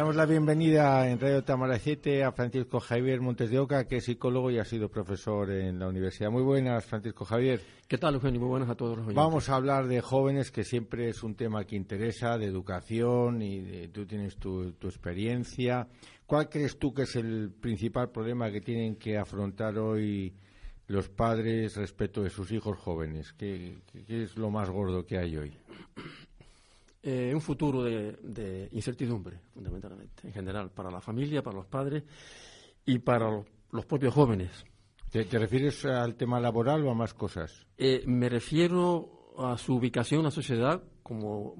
Damos la bienvenida en Radio Tamaracete a Francisco Javier Montes de Oca, que es psicólogo y ha sido profesor en la universidad. Muy buenas, Francisco Javier. ¿Qué tal, Eugenio? Muy buenas a todos los oyentes. Vamos a hablar de jóvenes, que siempre es un tema que interesa, de educación y tú tienes tu, experiencia. ¿Cuál crees tú que es el principal problema que tienen que afrontar hoy los padres respecto de sus hijos jóvenes? qué es lo más gordo que hay hoy? Eh, un futuro de, incertidumbre, fundamentalmente, en general, para la familia, para los padres y para los, propios jóvenes. ¿Te, refieres al tema laboral o a más cosas? Eh, me refiero a su ubicación en la sociedad como,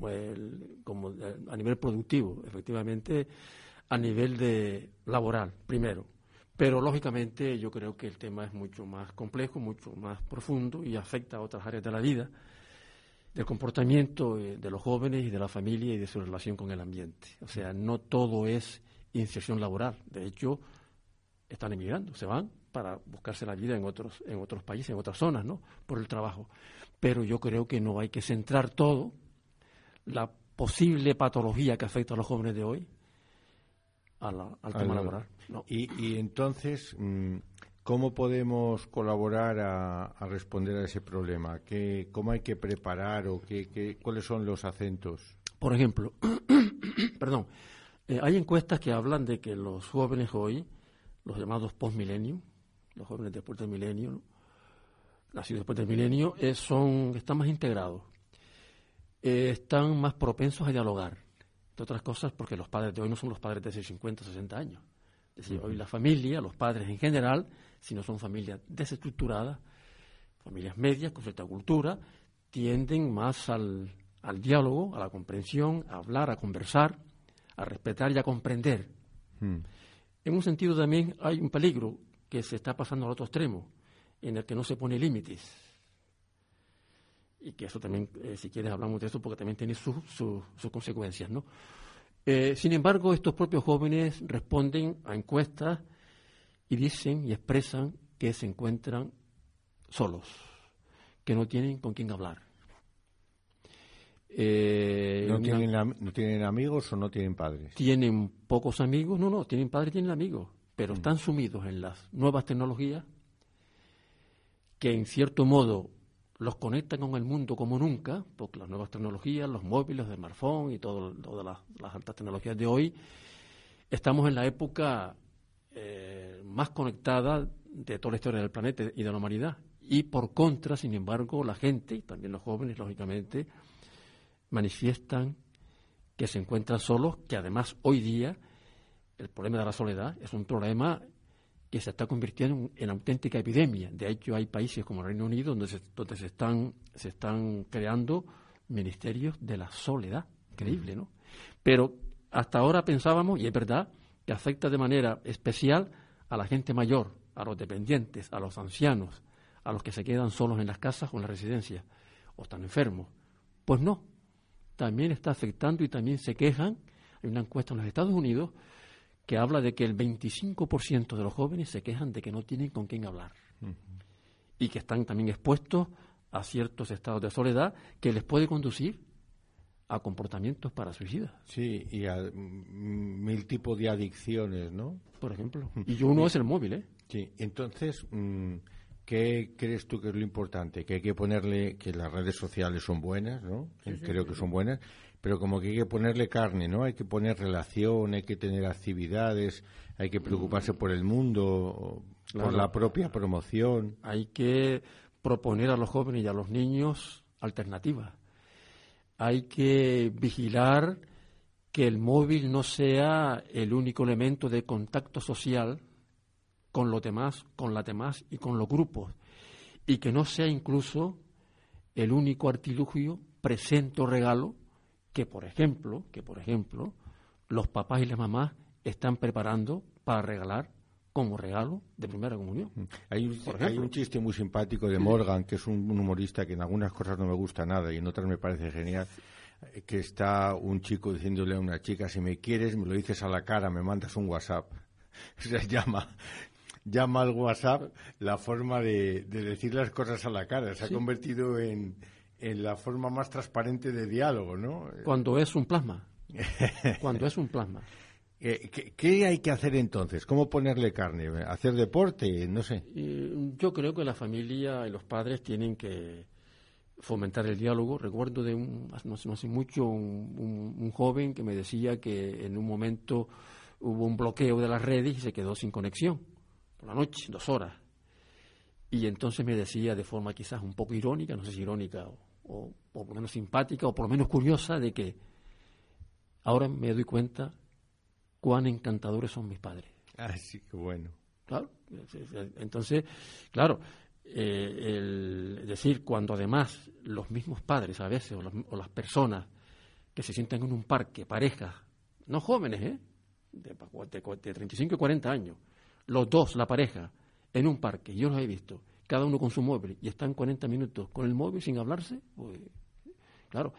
como a nivel productivo, efectivamente, a nivel de laboral, primero. Pero lógicamente yo creo que el tema es mucho más complejo, mucho más profundo y afecta a otras áreas de la vida del comportamiento eh, de los jóvenes y de la familia y de su relación con el ambiente. O sea, no todo es inserción laboral. De hecho, están emigrando, se van para buscarse la vida en otros, en otros países, en otras zonas, ¿no? Por el trabajo. Pero yo creo que no hay que centrar todo la posible patología que afecta a los jóvenes de hoy al tema laboral. Y, entonces, mm, ¿Cómo podemos colaborar a, responder a ese problema? ¿Qué, ¿Cómo hay que preparar o qué, cuáles son los acentos? Por ejemplo, perdón, eh, hay encuestas que hablan de que los jóvenes hoy, los llamados post-milenio, los jóvenes después del milenio, nacidos después del milenio, eh, son, están más integrados, eh, están más propensos a dialogar, entre otras cosas porque los padres de hoy no son los padres de hace 50 o 60 años. Es decir, hoy la familia, los padres en general, si no son familias desestructuradas, familias medias con cierta cultura, tienden más al, diálogo, a la comprensión, a hablar, a conversar, a respetar y a comprender. Hmm. En un sentido también hay un peligro que se está pasando al otro extremo, en el que no se pone límites. Y que eso también, eh, si quieres, hablamos de eso porque también tiene sus consecuencias, ¿no? Eh, sin embargo, estos propios jóvenes responden a encuestas y dicen y expresan que se encuentran solos, que no tienen con quién hablar. Eh, ¿No, tienen, amigos o no tienen padres? Tienen pocos amigos, no, no, tienen padres, tienen amigos, pero mm. están sumidos en las nuevas tecnologías que en cierto modo los conectan con el mundo como nunca, porque las nuevas tecnologías, los móviles, el smartphone y todo, todas las, altas tecnologías de hoy, estamos en la época eh, más conectada de toda la historia del planeta y de la humanidad. Y por contra, sin embargo, la gente, y también los jóvenes, lógicamente, manifiestan que se encuentran solos, que además hoy día el problema de la soledad es un problema que se está convirtiendo en, auténtica epidemia. De hecho, hay países como el Reino Unido donde donde se están se están creando ministerios de la soledad. Increíble, ¿no? Pero hasta ahora pensábamos, y es verdad, que afecta de manera especial a la gente mayor, a los dependientes, a los ancianos, a los que se quedan solos en las casas o en las residencias, o están enfermos. Pues no, también está afectando y también se quejan. Hay una encuesta en los Estados Unidos que habla de que el 25% de los jóvenes se quejan de que no tienen con quién hablar y que están también expuestos a ciertos estados de soledad que les puede conducir a comportamientos para suicidas. Sí, y a mil tipos de adicciones, ¿no? Por ejemplo. Y uno es el móvil, ¿eh? Sí, entonces, mm, ¿qué crees tú que es lo importante? Que hay que ponerle que las redes sociales son buenas, ¿no? Creo que son buenas, pero como que hay que ponerle carne, ¿no? Hay que poner relación, hay que tener actividades, hay que preocuparse por el mundo, por la propia promoción. Hay que proponer a los jóvenes y a los niños alternativas hay que vigilar que el móvil no sea el único elemento de contacto social con los demás, con las demás y con los grupos, y que no sea incluso el único artilugio, presente o regalo que, por ejemplo, que por ejemplo, los papás y las mamás están preparando para regalar como regalo de primera comunión. Hay un, hay un chiste muy simpático de Morgan, que es un, humorista que en algunas cosas no me gusta nada y en otras me parece genial, eh, que está un chico diciéndole a una chica, si me quieres, me lo dices a la cara, me mandas un WhatsApp. Se llama, llama al WhatsApp la forma de, decir las cosas a la cara. Se ha convertido en, en la forma más transparente de diálogo, ¿no? Cuando es un plasma. Cuando es un plasma. Eh, ¿Qué, hay que hacer entonces? ¿Cómo ponerle carne? ¿Hacer deporte? No sé. Yo creo que la familia y los padres tienen que fomentar el diálogo. Recuerdo de un, no, sé mucho un, joven que me decía que en un momento hubo un bloqueo de las redes y se quedó sin conexión por la noche, dos horas. Y entonces me decía de forma quizás un poco irónica, no sé si irónica o, o por lo menos simpática o por lo menos curiosa, de que ahora me doy cuenta cuán encantadores son mis padres. Ah, sí, qué bueno. Claro, entonces, claro, eh, el, decir, cuando además los mismos padres a veces, o, las personas que se sientan en un parque, parejas, no jóvenes, ¿eh? De, de, 35 y 40 años, los dos, la pareja, en un parque, yo los he visto, cada uno con su móvil, y están 40 minutos con el móvil sin hablarse, pues, claro,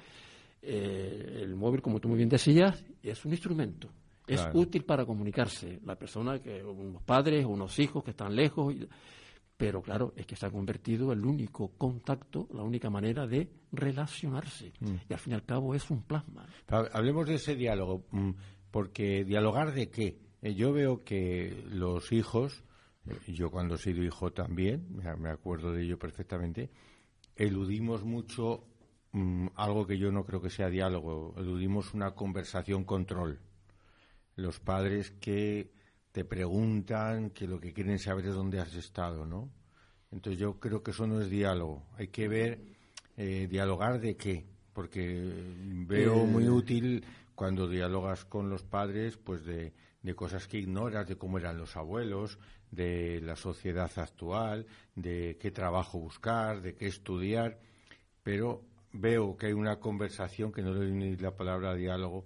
eh, el móvil, como tú muy bien decías, es un instrumento es útil para comunicarse. La persona, que unos padres, unos hijos que están lejos, pero claro, es que se ha convertido el único contacto, la única manera de relacionarse. Mm. Y al fin y al cabo es un plasma. Hablemos de ese diálogo, mm, porque dialogar de qué. Eh, yo veo que los hijos, eh, yo cuando he sido hijo también, me acuerdo de ello perfectamente, eludimos mucho mm, algo que yo no creo que sea diálogo, eludimos una conversación control los padres que te preguntan, que lo que quieren saber es dónde has estado, ¿no? Entonces yo creo que eso no es diálogo. Hay que ver, eh, dialogar de qué, porque veo eh. muy útil cuando dialogas con los padres, pues de, de cosas que ignoras, de cómo eran los abuelos, de la sociedad actual, de qué trabajo buscar, de qué estudiar, pero veo que hay una conversación que no le doy ni la palabra diálogo,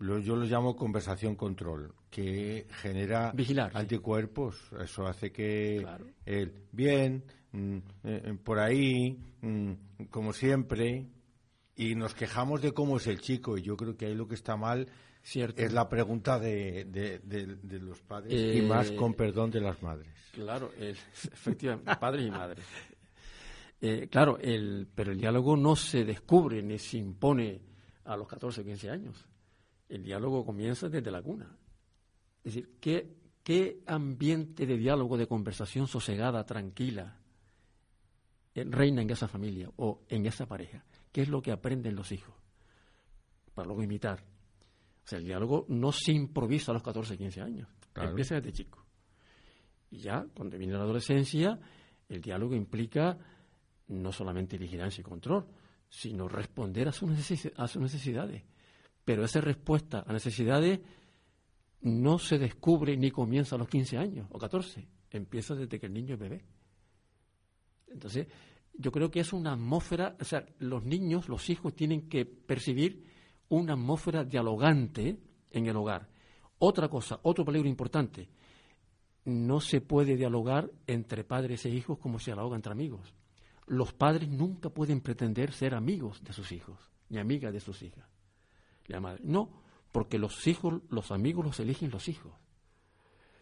yo lo llamo conversación control, que genera anticuerpos. Eso hace que el bien, mm, eh, por ahí, mm, como siempre, y nos quejamos de cómo es el chico. Y yo creo que ahí lo que está mal es la pregunta de, de, los padres y más eh, con perdón de las madres. Claro, efectivamente, padres y madres. Eh, claro, el, pero el diálogo no se descubre ni se impone a los 14 o 15 años el diálogo comienza desde la cuna. Es decir, ¿qué, qué ambiente de diálogo, de conversación sosegada, tranquila, eh, reina en esa familia o en esa pareja? ¿Qué es lo que aprenden los hijos? Para luego imitar. O sea, el diálogo no se improvisa a los 14, 15 años. Empieza desde chico. Y ya, cuando viene la adolescencia, el diálogo implica no solamente vigilancia y control, sino responder a, sus necesidades pero esa respuesta a necesidades no se descubre ni comienza a los 15 años o 14, empieza desde que el niño es bebé. Entonces, yo creo que es una atmósfera, o sea, los niños, los hijos tienen que percibir una atmósfera dialogante en el hogar. Otra cosa, otro peligro importante, no se puede dialogar entre padres e hijos como se dialoga entre amigos. Los padres nunca pueden pretender ser amigos de sus hijos, ni amigas de sus hijas. No, porque los hijos, los amigos los eligen los hijos.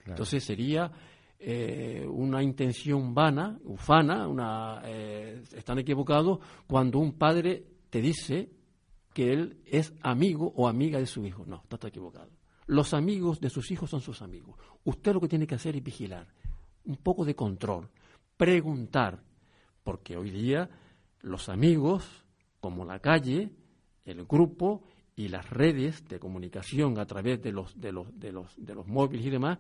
Entonces sería eh, una intención vana, ufana, una, eh, están equivocados cuando un padre te dice que él es amigo o amiga de su hijo. No, está equivocado. Los amigos de sus hijos son sus amigos. Usted lo que tiene que hacer es vigilar, un poco de control, preguntar, porque hoy día los amigos, como la calle, el grupo, y las redes de comunicación a través de los, de los, de los, de los móviles y demás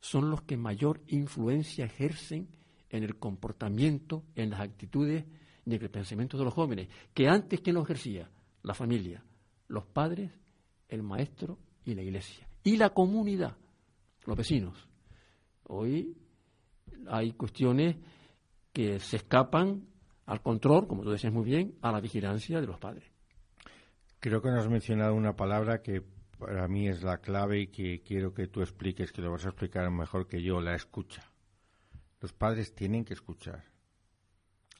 son los que mayor influencia ejercen en el comportamiento, en las actitudes y en el pensamiento de los jóvenes, que antes ¿quién lo ejercía? La familia, los padres, el maestro y la iglesia. Y la comunidad, los vecinos. Hoy hay cuestiones que se escapan al control, como tú decías muy bien, a la vigilancia de los padres. Creo que nos has mencionado una palabra que para mí es la clave y que quiero que tú expliques, que lo vas a explicar mejor que yo, la escucha. Los padres tienen que escuchar.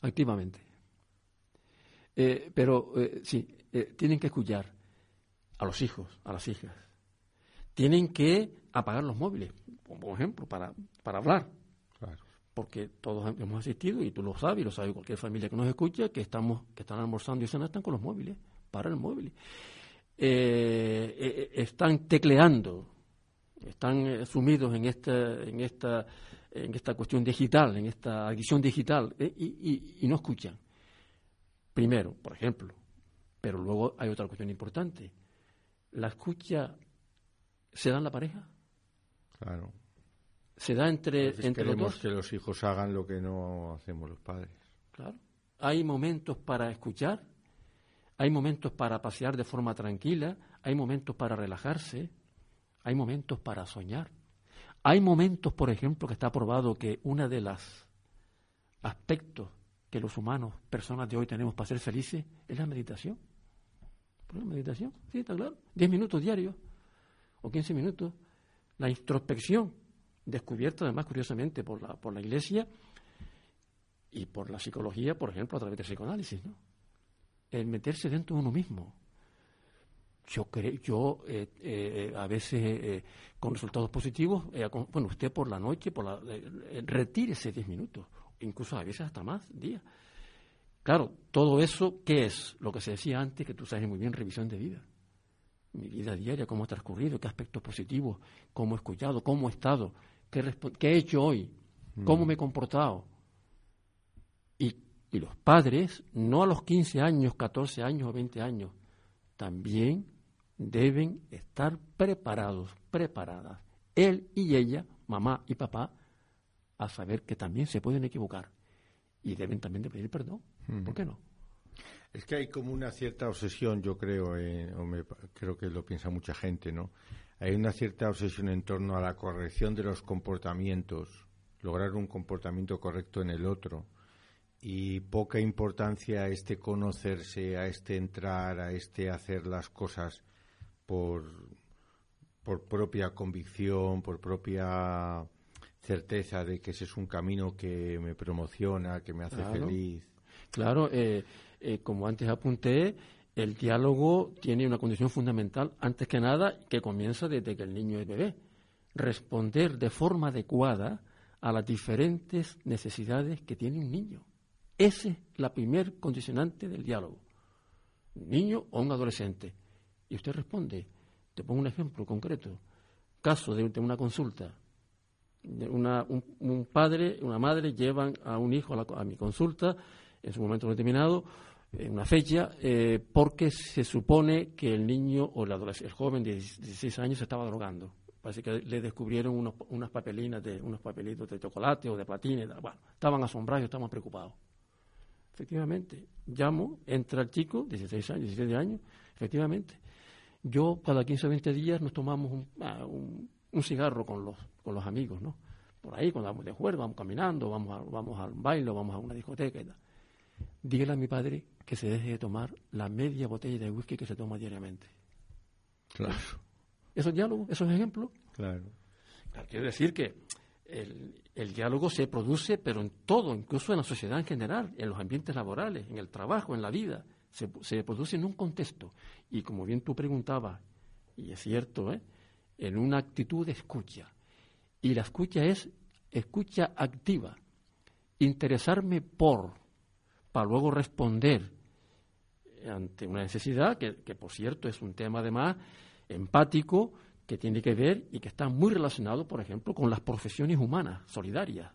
Activamente. Eh, pero eh, sí, eh, tienen que escuchar a los hijos, a las hijas. Tienen que apagar los móviles, por ejemplo, para, para hablar. Porque todos hemos asistido, y tú lo sabes, y lo sabe cualquier familia que nos escucha, que estamos que están almorzando y cenando, están con los móviles, para el móvil. están tecleando, están sumidos en esta, en esta, en esta cuestión digital, en esta adicción digital, y, y no escuchan. Primero, por ejemplo, pero luego hay otra cuestión importante. ¿La escucha se da en la pareja? Claro. ¿Se da entre, entre los dos? que los hijos hagan lo que no hacemos los padres. Claro. Hay momentos para escuchar, hay momentos para pasear de forma tranquila, hay momentos para relajarse, hay momentos para soñar. Hay momentos, por ejemplo, que está probado que una de las aspectos que los humanos, personas de hoy, tenemos para ser felices es la meditación. ¿Por la meditación? Sí, está claro. Diez minutos diarios o quince minutos. La introspección, descubierta además curiosamente por la, por la Iglesia y por la psicología, por ejemplo, a través del psicoanálisis, ¿no? El meterse dentro de uno mismo. Yo creo, yo eh, eh, a veces eh, con resultados positivos, bueno, usted por la noche, por la, retírese diez minutos incluso a veces hasta más días. Claro, todo eso, ¿qué es? Lo que se decía antes, que tú sabes muy bien, revisión de vida. Mi vida diaria, cómo ha transcurrido, qué aspectos positivos, cómo he escuchado, cómo he estado, qué, he hecho hoy, cómo mm. me he comportado. Y, los padres, no a los 15 años, 14 años o 20 años, también deben estar preparados, preparadas. Él y ella, mamá y papá, a saber que también se pueden equivocar y deben también de pedir perdón. ¿Por qué no? Es que hay como una cierta obsesión, yo creo, eh, o creo que lo piensa mucha gente, ¿no? Hay una cierta obsesión en torno a la corrección de los comportamientos, lograr un comportamiento correcto en el otro, y poca importancia a este conocerse, a este entrar, a este hacer las cosas por, por propia convicción, por propia certeza de que ese es un camino que me promociona, que me hace feliz. Claro, eh, eh, como antes apunté, el diálogo tiene una condición fundamental, antes que nada, que comienza desde que el niño es bebé. Responder de forma adecuada a las diferentes necesidades que tiene un niño. Esa es la primer condicionante del diálogo. Un niño o un adolescente. Y usted responde. Te pongo un ejemplo concreto. Caso de una consulta una, un, padre, una madre llevan a un hijo a, mi consulta en su momento determinado, en una fecha, eh, porque se supone que el niño o el, el joven de 16 años se estaba drogando. Parece que le descubrieron unos, unas papelinas, de, unos papelitos de chocolate o de platines. Bueno, estaban asombrados, estaban preocupados. Efectivamente, llamo, entra el chico, 16 años, 17 años, efectivamente. Yo, cada 15 o 20 días, nos tomamos un, ah, un cigarro con los, con los amigos, ¿no? Por ahí, cuando vamos de juego, vamos caminando, vamos a, vamos al baile, vamos a una discoteca y tal. Dígale a mi padre que se deje de tomar la media botella de whisky que se toma diariamente. Claro. ¿Esos diálogos, esos ejemplos? Claro. claro quiero decir que el, el, diálogo se produce, pero en todo, incluso en la sociedad en general, en los ambientes laborales, en el trabajo, en la vida. Se, se produce en un contexto. Y como bien tú preguntabas, y es cierto, ¿eh? en una actitud de escucha. Y la escucha es escucha activa, interesarme por, para luego responder ante una necesidad, que, por cierto es un tema además empático, que tiene que ver y que está muy relacionado, por ejemplo, con las profesiones humanas, solidarias.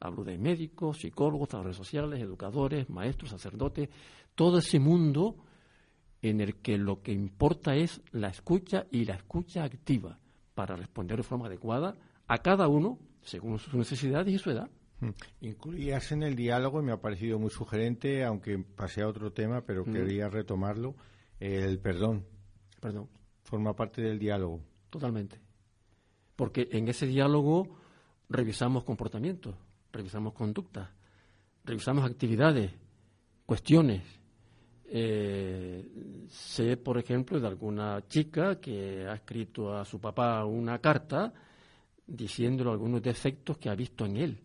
Hablo de médicos, psicólogos, trabajadores sociales, educadores, maestros, sacerdotes, todo ese mundo en el que lo que importa es la escucha y la escucha activa para responder de forma adecuada a cada uno según sus necesidades y su edad. Hmm. Incluías en el diálogo, y me ha parecido muy sugerente, aunque pasé a otro tema, pero quería retomarlo, el perdón. Perdón. Forma parte del diálogo. Totalmente. Porque en ese diálogo revisamos comportamientos, revisamos conductas, revisamos actividades, cuestiones, eh, sé, por ejemplo, de alguna chica que ha escrito a su papá una carta diciéndole algunos defectos que ha visto en él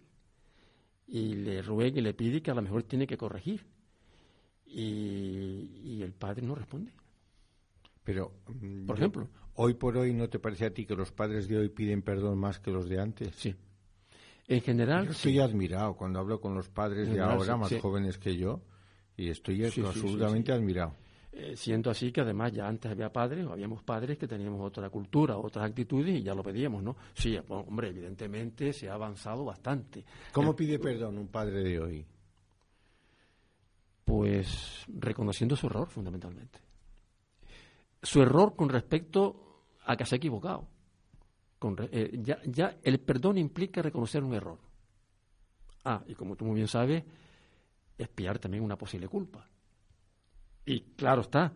y le ruega y le pide que a lo mejor tiene que corregir. Y, el padre no responde. Pero, mm, por ejemplo, hoy por hoy, ¿no te parece a ti que los padres de hoy piden perdón más que los de antes? Sí. En general. estoy admirado cuando hablo con los padres de ahora, más jóvenes que yo, y estoy absolutamente admirado. Eh, siendo así que además ya antes había padres, o habíamos padres que teníamos otra cultura, otras actitudes y ya lo pedíamos, ¿no? Sí, hombre, evidentemente se ha avanzado bastante. ¿Cómo pide perdón un padre de hoy? Pues reconociendo su error, fundamentalmente. Su error con respecto a que se ha equivocado. Eh, ya, ya el perdón implica reconocer un error. Ah, y como tú muy bien sabes, espiar también una posible culpa. Y claro está,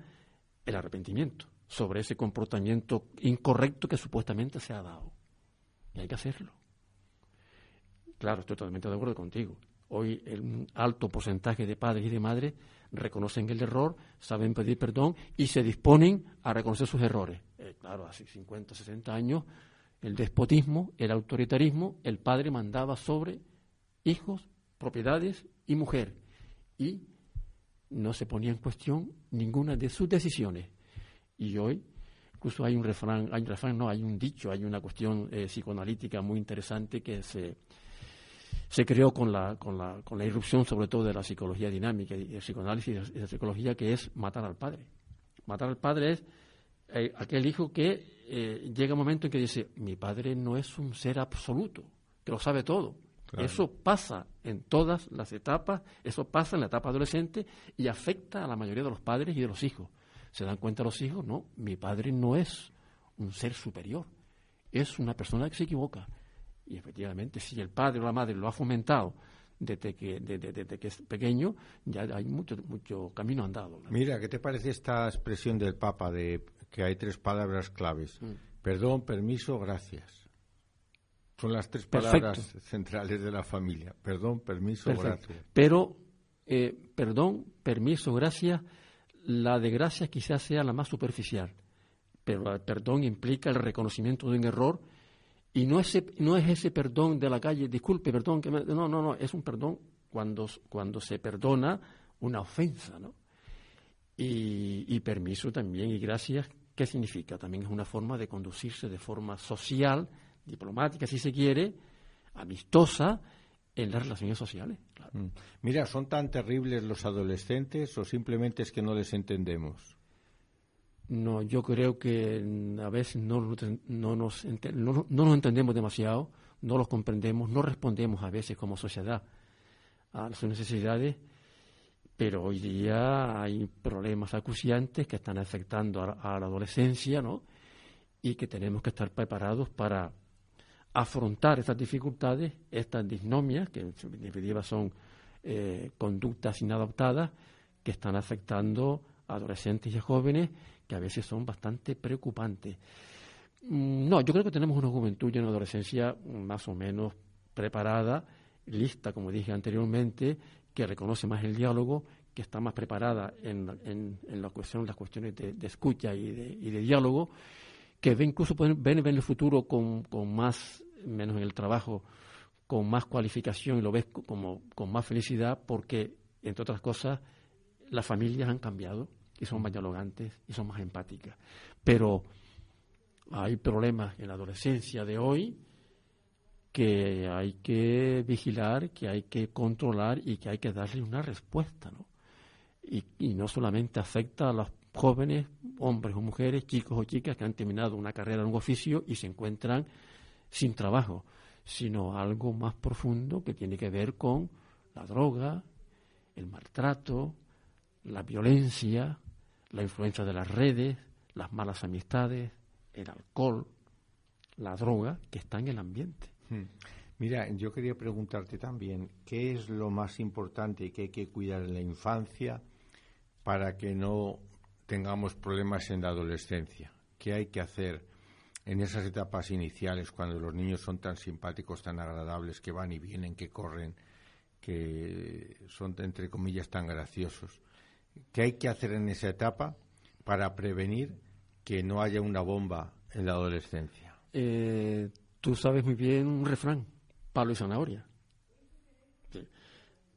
el arrepentimiento sobre ese comportamiento incorrecto que supuestamente se ha dado. Y hay que hacerlo. Claro, estoy totalmente de acuerdo contigo. Hoy el alto porcentaje de padres y de madres reconocen el error, saben pedir perdón y se disponen a reconocer sus errores. Eh, claro, hace 50, 60 años el despotismo, el autoritarismo, el padre mandaba sobre hijos, propiedades y mujer. Y no se ponía en cuestión ninguna de sus decisiones. Y hoy, incluso hay un refrán, hay un refrán, no, hay un dicho, hay una cuestión eh, psicoanalítica muy interesante que se, se creó con la, con, la, con la irrupción sobre todo de la psicología dinámica y el psicoanálisis y la psicología que es matar al padre. Matar al padre es eh, aquel hijo que eh, llega un momento en que dice, mi padre no es un ser absoluto, que lo sabe todo. Eso pasa en todas las etapas, eso pasa en la etapa adolescente y afecta a la mayoría de los padres y de los hijos. ¿Se dan cuenta los hijos? No, mi padre no es un ser superior, es una persona que se equivoca. Y efectivamente, si el padre o la madre lo ha fomentado desde que, desde, que es pequeño, ya hay mucho, mucho camino andado. Mira, ¿qué te parece esta expresión del Papa de que hay tres palabras claves? Mm. Perdón, permiso, gracias. Son las tres palabras centrales de la familia. Perdón, permiso, gracias. Pero, eh, perdón, permiso, gracias. La de gracias quizás sea la más superficial. Pero el perdón implica el reconocimiento de un error y no, ese, no es ese perdón de la calle, disculpe, perdón, que no, no, no, es un perdón cuando, cuando se perdona una ofensa, ¿no? Y, y permiso también y gracias, ¿qué significa? También es una forma de conducirse de forma social, diplomática, si se quiere, amistosa, en las relaciones sociales. Mm. Mira, ¿son tan terribles los adolescentes o simplemente es que no les entendemos? No, yo creo que a veces no, no, nos, no, nos entendemos demasiado, no los comprendemos, no respondemos a veces como sociedad a sus necesidades, pero hoy día hay problemas acuciantes que están afectando a, a la adolescencia, ¿no? Y que tenemos que estar preparados para afrontar estas dificultades, estas disnomias, que en definitiva son eh, conductas inadaptadas que están afectando a adolescentes y a jóvenes que a veces son bastante preocupantes. Mm, no, yo creo que tenemos una juventud y una adolescencia más o menos preparada, lista, como dije anteriormente, que reconoce más el diálogo, que está más preparada en, en, la cuestión, las cuestiones de, escucha y de, y de, diálogo, que ve incluso pueden ven, ven el futuro con, con más menos en el trabajo, con más cualificación y lo ves como con más felicidad porque, entre otras cosas, las familias han cambiado y son más dialogantes y son más empáticas. Pero hay problemas en la adolescencia de hoy que hay que vigilar, que hay que controlar y que hay que darle una respuesta, ¿no? Y, y no solamente afecta a los jóvenes, hombres o mujeres, chicos o chicas que han terminado una carrera en un oficio y se encuentran sin trabajo, sino algo más profundo que tiene que ver con la droga, el maltrato, la violencia, la influencia de las redes, las malas amistades, el alcohol, la droga que está en el ambiente. Hmm. Mira, yo quería preguntarte también, ¿qué es lo más importante que hay que cuidar en la infancia para que no tengamos problemas en la adolescencia? ¿Qué hay que hacer? en esas etapas iniciales, cuando los niños son tan simpáticos, tan agradables, que van y vienen, que corren, que son, entre comillas, tan graciosos. ¿Qué hay que hacer en esa etapa para prevenir que no haya una bomba en la adolescencia? Eh, tú sabes muy bien un refrán, palo y zanahoria.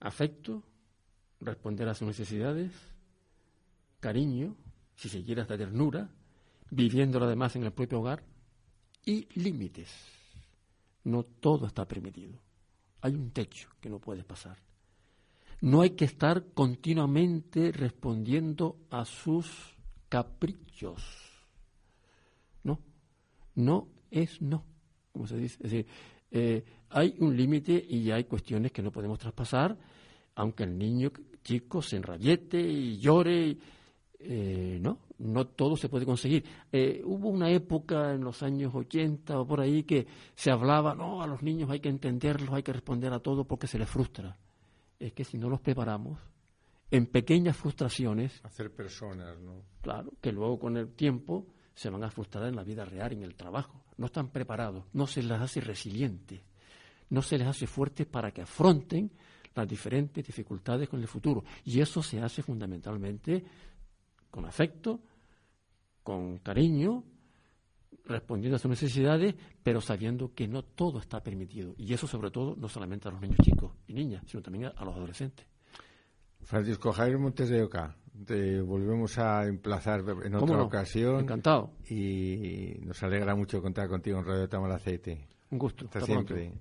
Afecto, responder a sus necesidades, cariño, si se quiere hasta ternura, viviéndolo además en el propio hogar, y límites. No todo está permitido. Hay un techo que no puedes pasar. No hay que estar continuamente respondiendo a sus caprichos. No, no es no, como se dice. Es decir, eh, hay un límite y hay cuestiones que no podemos traspasar, aunque el niño chico se enrabiete y llore. Eh, no, no todo se puede conseguir. Eh, hubo una época en los años 80 o por ahí que se hablaba, no, a los niños hay que entenderlos, hay que responder a todo porque se les frustra es que si no los preparamos, en pequeñas frustraciones. Hacer personas, ¿no? Claro, que luego con el tiempo se van a frustrar en la vida real, en el trabajo. No están preparados, no se les hace resilientes, no se les hace fuertes para que afronten las diferentes dificultades con el futuro. Y eso se hace fundamentalmente con afecto, con cariño, respondiendo a sus necesidades, pero sabiendo que no todo está permitido. Y eso sobre todo no solamente a los niños chicos y niñas, sino también a los adolescentes. Francisco Javier Montes de Oca, te volvemos a emplazar en otra ocasión. Encantado. Y nos alegra mucho contar contigo en Radio Tamalacete. Un gusto. Hasta, siempre.